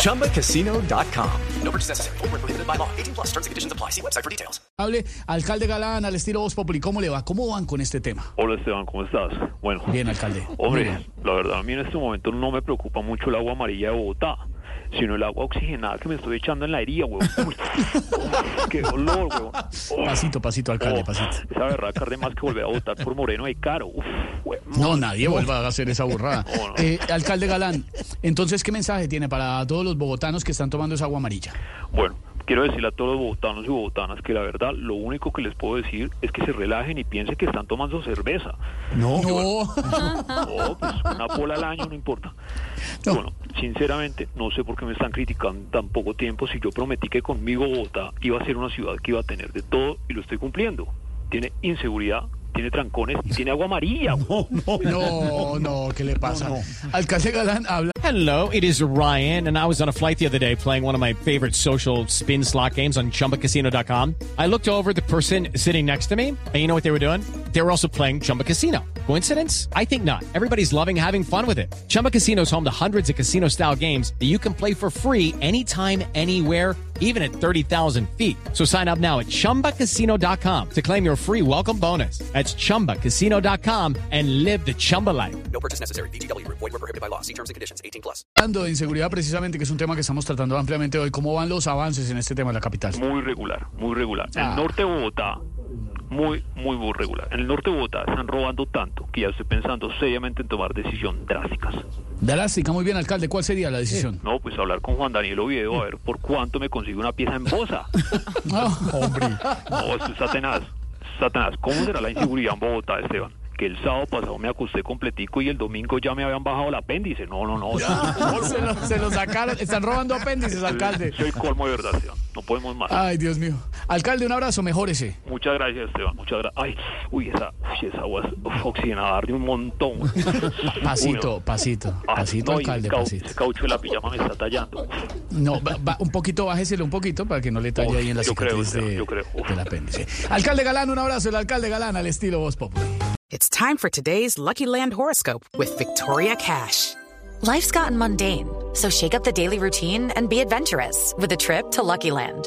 ChumbaCasino.com. No purchase necessary. Void where prohibited by law. 18 plus terms and conditions apply. See website for details. Hable, alcalde Galán, al estilo Voz Populi, ¿cómo le va? ¿Cómo van con este tema? Hola Esteban, ¿cómo estás? Bueno, Bien, alcalde. Hombre, bien. la verdad a mí en este momento no me preocupa mucho el agua amarilla de Bogotá, sino el agua oxigenada que me estoy echando en la herida, huevón. Qué dolor, huevón. Oh, Pasito, pasito, alcalde, oh, pasito. Esa berraca arde más que volver a votar por Moreno de Caro. Uf, huevón. No, nadie vuelva a hacer esa burrada. No. Eh, alcalde Galán, entonces, ¿qué mensaje tiene para todos los bogotanos que están tomando esa agua amarilla? Bueno, quiero decirle a todos los bogotanos y bogotanas que la verdad lo único que les puedo decir es que se relajen y piensen que están tomando cerveza. No. No, pues una pola al año no importa. No. Bueno, sinceramente, no sé por qué me están criticando tan poco tiempo si yo prometí que conmigo Bogotá iba a ser una ciudad que iba a tener de todo y lo estoy cumpliendo. Tiene inseguridad, tiene trancones y tiene agua amarilla. No, no, ¿qué le pasa? Alcalde Galán habla. Hello, it is Ryan, and I was on a flight the other day playing one of my favorite social spin slot games on chumbacasino.com. I looked over the person sitting next to me, and you know what they were doing? They were also playing Chumba Casino. Coincidence? I think not. Everybody's loving having fun with it. Chumba Casino is home to hundreds of casino style games that you can play for free anytime, anywhere even at 30,000 feet. So sign up now at ChumbaCasino.com to claim your free welcome bonus. That's ChumbaCasino.com and live the Chumba life. No purchase necessary. VGW Group. Void were prohibited by law. See terms and conditions. 18 plus. Hablando de inseguridad precisamente, que es un tema que estamos tratando ampliamente hoy. ¿Cómo van los avances en este tema de la capital? Muy regular, muy regular. Ah. el norte de Bogotá, muy, muy, muy regular. En el norte de Bogotá están robando tanto que ya estoy pensando seriamente en tomar decisiones drásticas. Drástica, muy bien, alcalde. ¿Cuál sería la decisión? No, pues hablar con Juan Daniel Oviedo a ver por cuánto me consigue una pieza en Bosa. No, hombre. No, esto tenaz. Está tenaz. ¿Cómo será la inseguridad en Bogotá, Esteban? Que el sábado pasado me acosté completico y el domingo ya me habían bajado el apéndice. No, no, no. se, lo, se lo sacaron. Están robando apéndices, alcalde. Soy colmo de verdad, Esteban. No podemos más. Ay, Dios mío. Alcalde, un abrazo, mejórese. Muchas gracias, Esteban. Muchas gracias. Ay, uy, esa, uy, esa agua es oxigenada arde un montón. Pasito, Uy, pasito, ay, pasito, no, el alcalde, pasito. Ese caucho de la pijama me está tallando. No, va- va- un poquito, bájeselo un poquito para que no le talle Uf, ahí en la creo, cicatriz de- yo creo. Uf. del apéndice. Alcalde Galán, un abrazo. El alcalde Galán al estilo Voz Populi. It's time for today's Lucky Land horoscope with Victoria Cash. Life's gotten mundane, so shake up the daily routine and be adventurous with a trip to Lucky Land.